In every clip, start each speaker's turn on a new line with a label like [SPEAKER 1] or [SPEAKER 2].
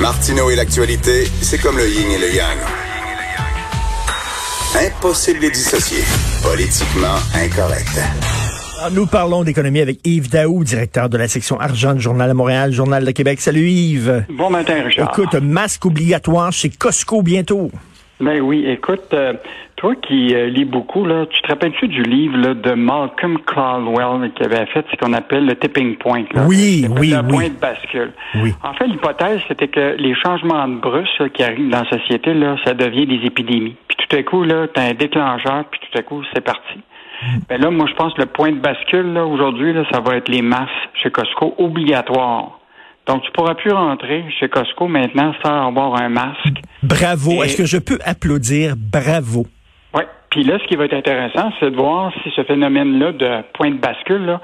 [SPEAKER 1] Martineau et l'actualité, c'est comme le yin et le yang. Impossible de les dissocier. Politiquement incorrect.
[SPEAKER 2] Alors, nous parlons d'économie avec Yves Daou, directeur de la section argent du Journal de Montréal, Journal de Québec. Salut Yves.
[SPEAKER 3] Bon matin, Richard.
[SPEAKER 2] Écoute, masque obligatoire chez Costco bientôt.
[SPEAKER 3] Ben oui, écoute, euh, toi qui euh, lis beaucoup, là, tu te rappelles-tu du livre là, de Malcolm Caldwell qui avait fait ce qu'on appelle le tipping point? Là,
[SPEAKER 2] Oui, oui,
[SPEAKER 3] le
[SPEAKER 2] oui.
[SPEAKER 3] point de bascule.
[SPEAKER 2] Oui.
[SPEAKER 3] En fait, l'hypothèse, c'était que les changements de qui arrivent dans la société, là, ça devient des épidémies. Puis tout à coup, là, as un déclencheur, puis tout à coup, c'est parti. Ben là, moi, je pense que le point de bascule, là, aujourd'hui, là, ça va être les masses chez Costco obligatoires. Donc, tu pourras plus rentrer chez Costco maintenant sans avoir un masque.
[SPEAKER 2] Bravo.
[SPEAKER 3] Et-
[SPEAKER 2] Est-ce que je peux applaudir? Bravo?
[SPEAKER 3] Oui. Puis là, ce qui va être intéressant, c'est de voir si ce phénomène-là de point de bascule là,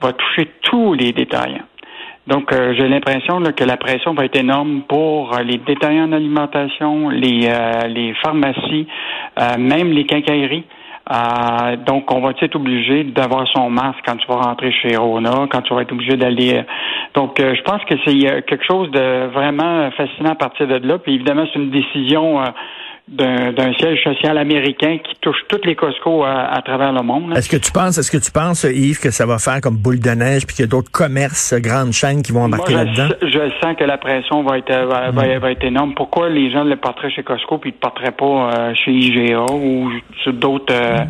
[SPEAKER 3] va toucher tous les détaillants. Donc, euh, j'ai l'impression là, que la pression va être énorme pour euh, les détaillants en alimentation, les, euh, les pharmacies, euh, même les quincailleries. Euh, donc, on va être obligé d'avoir son masque quand tu vas rentrer chez Rona, quand tu vas être obligé d'aller. euh, Donc, euh, je pense que c'est quelque chose de vraiment fascinant à partir de là. Puis évidemment, c'est une décision d'un siège social américain qui touche toutes les Costco à, à travers le monde.
[SPEAKER 2] Est-ce que tu penses, est-ce que tu penses, Yves, que ça va faire comme boule de neige puis qu'il y a d'autres commerces, grandes chaînes qui vont embarquer là-dedans?
[SPEAKER 3] je, sens que la pression va être va, va- va être énorme. Pourquoi les gens le porteraient chez Costco puis ne le porteraient pas euh, chez IGA ou sur d'autres euh,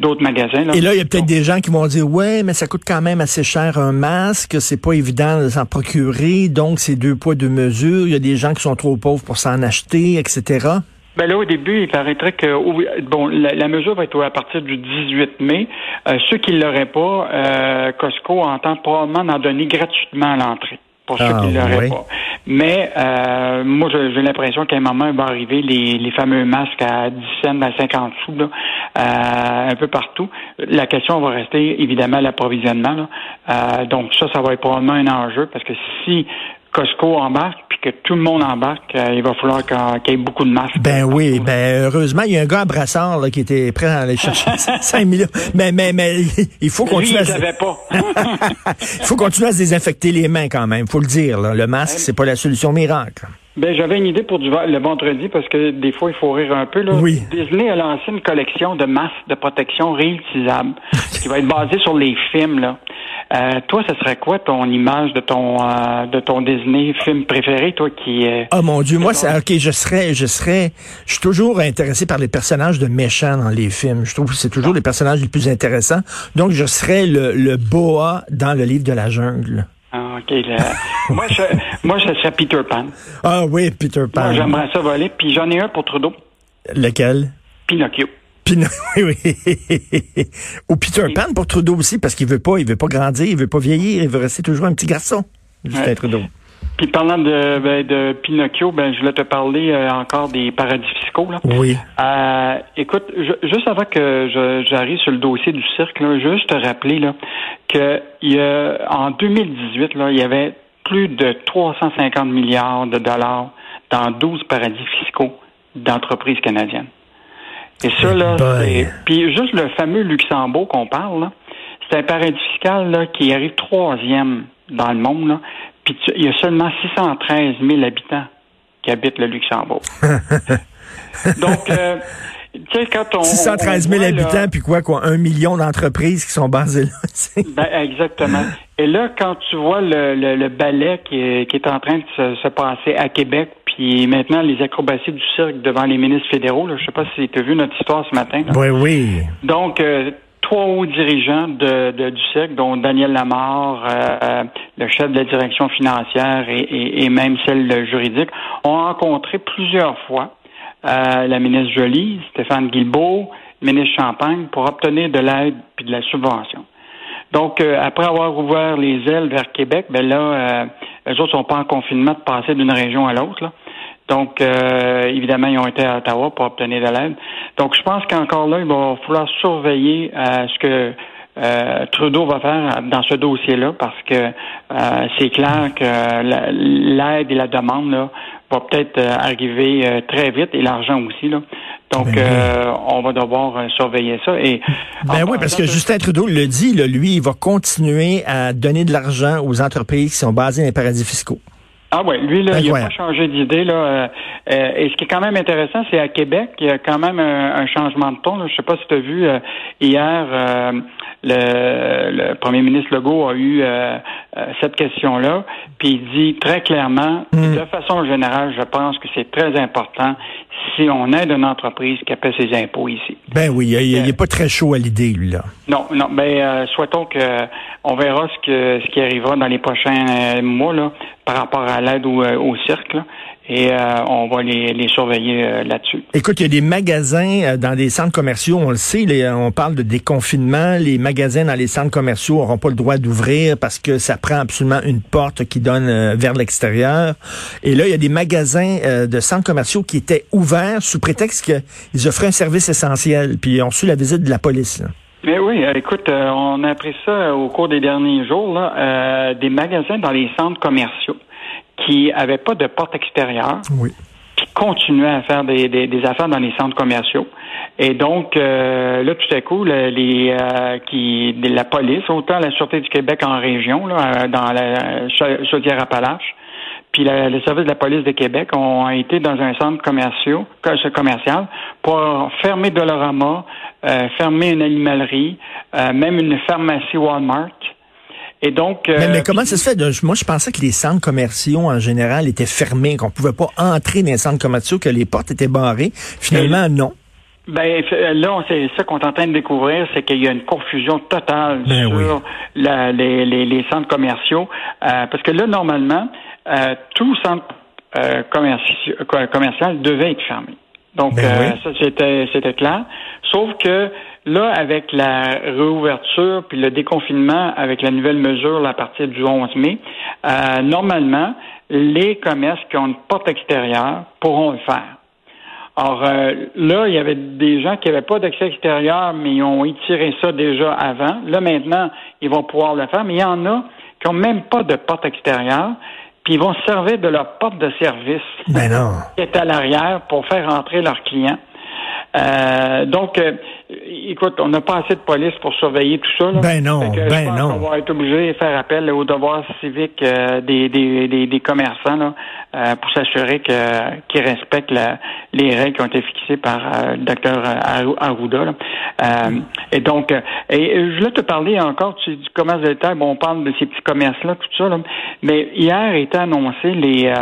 [SPEAKER 3] d'autres magasins là?
[SPEAKER 2] Et là, il y a peut-être des gens qui vont dire, ouais, mais ça coûte quand même assez cher un masque, c'est pas évident de s'en procurer, donc c'est deux poids, deux mesures. Il y a des gens qui sont trop pauvres pour s'en acheter, etc.
[SPEAKER 3] Ben là, au début, il paraîtrait que au- bon, la, la mesure va être à partir du 18 mai. Euh, ceux qui ne l'auraient pas, euh, Costco entend probablement en donner gratuitement à l'entrée. Pour ceux
[SPEAKER 2] Ah,
[SPEAKER 3] qui ne l'auraient
[SPEAKER 2] oui.
[SPEAKER 3] pas. Mais euh, moi, j'ai l'impression qu'à un moment, il va arriver les, les fameux masques à 10 cents, à 50 sous, là, euh, un peu partout. La question va rester évidemment l'approvisionnement. là. Euh, donc ça, ça va être probablement un enjeu parce que si Costco embarque puis que tout le monde embarque, euh, il va falloir qu'il y ait beaucoup de masques.
[SPEAKER 2] Ben oui, ben heureusement, il y a un gars à Brassard là, qui était prêt à aller chercher 5 millions. Mais, mais, mais il faut
[SPEAKER 3] Lui,
[SPEAKER 2] continuer
[SPEAKER 3] il
[SPEAKER 2] à se-
[SPEAKER 3] savait pas.
[SPEAKER 2] il faut continuer à se désinfecter les mains quand même, faut le dire. là. Le masque, c'est pas la solution miracle.
[SPEAKER 3] ben, j'avais une idée pour du, le vendredi parce que des fois, il faut rire un peu. Là.
[SPEAKER 2] Oui.
[SPEAKER 3] Disney a lancé une collection de masques de protection réutilisables qui va être basée sur les films. Là. Euh, toi, ce serait quoi ton image de ton euh, de ton Disney film préféré, toi qui euh,
[SPEAKER 2] Oh mon Dieu, moi, c'est ok. Je serais, je serais, je suis toujours intéressé par les personnages de méchants dans les films. Je trouve que c'est toujours les personnages les plus intéressants. Donc, je serais le, le boa dans le livre de la jungle.
[SPEAKER 3] ah, ok, là. moi, je, moi, ce serait Peter Pan.
[SPEAKER 2] Ah oui, Peter Pan.
[SPEAKER 3] Moi, j'aimerais ça voler. Puis j'en ai un pour Trudeau,
[SPEAKER 2] Lequel?
[SPEAKER 3] Pinocchio.
[SPEAKER 2] Oui, oui. Ou Peter Pan pour Trudeau aussi, parce qu'il veut pas, il veut pas grandir, il veut pas vieillir, il veut rester toujours un petit garçon. Justin
[SPEAKER 3] Ouais.
[SPEAKER 2] Trudeau.
[SPEAKER 3] Puis parlant de, ben, de Pinocchio, ben, je voulais te parler euh, encore des paradis fiscaux. Là.
[SPEAKER 2] Oui.
[SPEAKER 3] Euh, écoute, je- juste avant que j'arrive sur le dossier du cirque, là, juste te rappeler là, que il y a, en 2018, là, il y avait plus de 350 milliards de dollars dans 12 paradis fiscaux d'entreprises canadiennes. Et ça, là, c'est... Puis juste le fameux Luxembourg qu'on parle, là, c'est un paradis fiscal là, qui arrive troisième dans le monde. Là. Puis tu- il y a seulement 613 000 habitants qui habitent le Luxembourg. Donc, euh, tu sais, quand on...
[SPEAKER 2] 613 000
[SPEAKER 3] on voit, là-
[SPEAKER 2] habitants, puis quoi, quoi, un million d'entreprises qui sont basées là.
[SPEAKER 3] Ben, exactement. Et là, quand tu vois le, le, le ballet qui est, qui est en train de se, se passer à Québec, puis maintenant les acrobaties du cirque devant les ministres fédéraux, là, je sais pas si tu as vu notre histoire ce matin. là.
[SPEAKER 2] oui, oui.
[SPEAKER 3] Donc, euh, trois hauts dirigeants de, de- du cirque, dont Daniel Lamarre, euh, le chef de la direction financière et, et- et même celle juridique, ont rencontré plusieurs fois euh, la ministre Joly, Stéphane Guilbeault, le ministre Champagne, pour obtenir de l'aide puis de la subvention. Donc, euh, après avoir ouvert les ailes vers Québec, ben là, euh, les autres sont pas en confinement de passer d'une région à l'autre. Donc, euh, évidemment, ils ont été à Ottawa pour obtenir de l'aide. Donc, je pense qu'encore là, il va falloir surveiller euh, ce que euh, Trudeau va faire dans ce dossier-là, parce que euh, c'est clair que la- l'aide et la demande là, va peut-être euh, arriver euh, très vite, et l'argent aussi. Là. Donc,
[SPEAKER 2] Ben
[SPEAKER 3] euh, on va devoir euh, surveiller ça. Et
[SPEAKER 2] Ben
[SPEAKER 3] en
[SPEAKER 2] oui, parce que Justin Trudeau le dit, là, lui, il va continuer à donner de l'argent aux entreprises qui sont basées dans les paradis fiscaux.
[SPEAKER 3] Ah oui, lui, là, il n'a pas changé d'idée. là. Euh, euh, et ce qui est quand même intéressant, c'est à Québec, il y a quand même un, changement de ton. Je ne sais pas si tu as vu euh, hier, le, le, premier ministre Legault a eu cette question-là, puis il dit très clairement, hmm. de façon générale, je pense que c'est très important si on aide une entreprise qui a paie ses impôts ici.
[SPEAKER 2] Ben oui, il n'est pas très chaud à l'idée, lui, là.
[SPEAKER 3] Non, non, ben souhaitons que on verra ce que ce qui arrivera dans les prochains mois là, par rapport à l'aide au, au cirque. Là et euh, on va les, les surveiller euh, là-dessus.
[SPEAKER 2] Écoute, il y a des magasins euh, dans des centres commerciaux, on le sait, on parle de déconfinement, les magasins dans les centres commerciaux n'auront pas le droit d'ouvrir parce que ça prend absolument une porte qui donne vers l'extérieur. Et là, il y a des magasins de centres commerciaux qui étaient ouverts sous prétexte qu'ils offraient un service essentiel, puis ils ont reçu la visite de la police.
[SPEAKER 3] Mais oui, écoute, on a appris ça au cours des derniers jours, là, des magasins dans les centres commerciaux qui n'avaient pas de porte extérieure, qui continuaient à faire des, des, affaires dans les centres commerciaux. Et donc, euh, là, tout à coup, les, euh, qui, la police, autant la Sûreté du Québec en région, là, euh, dans la Chaudière-Appalaches, puis le service de la police de Québec ont été dans un centre commercial, commercial pour fermer Dolorama, euh, fermer une animalerie, même une pharmacie Walmart.
[SPEAKER 2] Et donc, euh, mais, comment ça se fait? Moi, je pensais que les centres commerciaux en général étaient fermés, qu'on pouvait pas entrer dans les centres commerciaux, que les portes étaient barrées. Finalement, non.
[SPEAKER 3] Ben là, c'est ça qu'on est en train de découvrir, c'est qu'il y a une confusion totale ben sur la, les, les, centres commerciaux, euh, parce que là, normalement, euh, tout centre euh, commercial devait être fermé. Donc, ben euh, ça, c'était, c'était clair. Sauf que là, avec la réouverture puis le déconfinement, avec la nouvelle mesure à partir du 11 mai, euh, normalement, les commerces qui ont une porte extérieure pourront le faire. Or, euh, là, il y avait des gens qui n'avaient pas d'accès extérieur, mais ils ont étiré ça déjà avant. Là, maintenant, ils vont pouvoir le faire, mais il y en a qui n'ont même pas de porte extérieure, puis ils vont se servir de leur porte de service
[SPEAKER 2] ben non.
[SPEAKER 3] qui est à l'arrière pour faire entrer leurs clients. Euh, donc, euh, écoute, on n'a pas assez de police pour surveiller tout ça. Là.
[SPEAKER 2] Ben non, ben non.
[SPEAKER 3] On va être obligé de faire appel au devoir civique euh, des, des, des, commerçants là, euh, pour s'assurer que qu'ils respectent les règles qui ont été fixées par le docteur Arruda. et donc, et je voulais te parler encore du, commerce de l'État. Bon, on parle de ces petits commerces-là, tout ça. Là, mais hier était annoncé les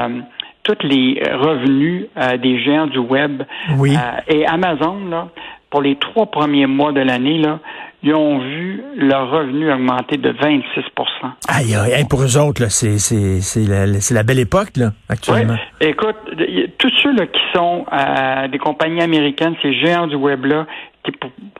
[SPEAKER 3] tous les revenus euh, des géants du web.
[SPEAKER 2] Oui. Euh,
[SPEAKER 3] et Amazon, là, pour les trois premiers mois de l'année, là, ils ont vu leur revenu augmenter de 26
[SPEAKER 2] Aïe, aïe, pour eux autres, c'est, c'est, la, la, belle époque, là, actuellement.
[SPEAKER 3] Écoute, tous ceux là, qui sont euh, des compagnies américaines, ces géants du web-là, qui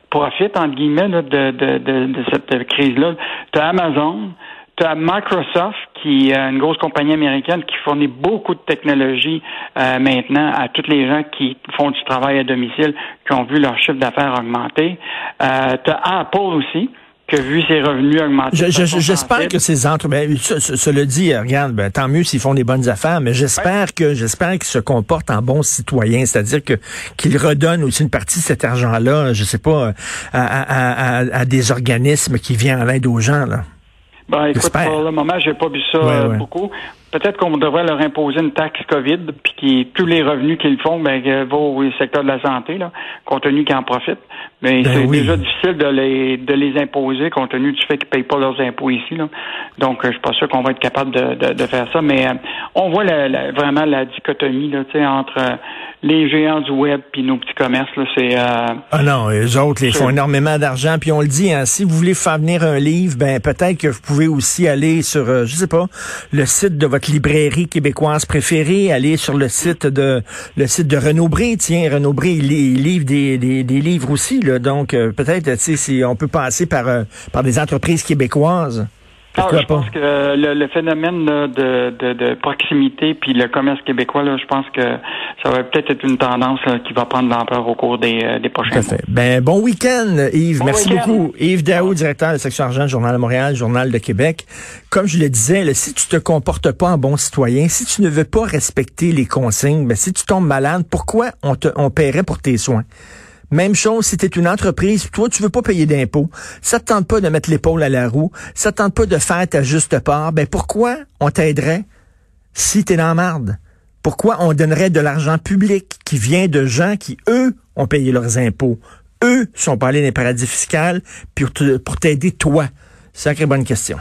[SPEAKER 3] profitent, entre guillemets, de, de, de, de cette crise-là, tu as Amazon, tu as Microsoft, qui est une grosse compagnie américaine qui fournit beaucoup de technologie euh, maintenant à tous les gens qui font du travail à domicile, qui ont vu leur chiffre d'affaires augmenter. Euh, tu as Apple aussi qui a vu ses revenus augmenter.
[SPEAKER 2] J'espère que ces entreprises, ben, cela dit, regarde, ben, tant mieux s'ils font des bonnes affaires, mais j'espère que j'espère qu'ils se comportent en bons citoyens, c'est-à-dire que qu'ils redonnent aussi une partie de cet argent-là, je sais pas, à, à, à, à des organismes qui viennent en aide aux gens là.
[SPEAKER 3] Ben, écoute, pour le moment, j'ai pas vu ça beaucoup. Peut-être qu'on devrait leur imposer une taxe COVID, puis qui tous les revenus qu'ils font ben, vont au secteur de la santé, là, compte tenu qu'ils en profitent. Mais ben c'est déjà difficile de les de les imposer compte tenu du fait qu'ils payent pas leurs impôts ici. Là. Donc, euh, je suis pas sûr qu'on va être capable de, de, faire ça. Mais euh, on voit la, vraiment la dichotomie là, entre les géants du web puis nos petits commerces. Là, c'est, euh,
[SPEAKER 2] ah non, les autres, ils font énormément d'argent. Puis on le dit, hein, si vous voulez faire venir un livre, ben peut-être que vous pouvez aussi aller sur, euh, je sais pas, le site de votre librairie québécoise préférée, aller sur le site de le site de Renaud. Tiens, Renaud Bré, il, livre des, des, des, livres aussi. Là, donc euh, peut-être, si on peut passer par, par des entreprises québécoises.
[SPEAKER 3] Je pense que le, phénomène de, de, proximité puis le commerce québécois, là, je pense que ça va peut-être être une tendance qui va prendre l'ampleur au cours des, euh, des prochains mois.
[SPEAKER 2] Ben, bon week-end, Yves. Merci beaucoup. Yves Daou, directeur de la section argent du Journal de Montréal, Journal de Québec. Comme je le disais, si tu te comportes pas en bon citoyen, si tu ne veux pas respecter les consignes, ben, si tu tombes malade, pourquoi on te on paierait pour tes soins? Même chose si tu es une entreprise, toi, tu veux pas payer d'impôts, ça te tente pas de mettre l'épaule à la roue, ça te tente pas de faire ta juste part, ben pourquoi on t'aiderait si tu es dans marde? Pourquoi on donnerait de l'argent public qui vient de gens qui, eux, ont payé leurs impôts, eux sont pas allés dans les paradis fiscaux, pour t'aider toi? C'est Sacrée bonne question.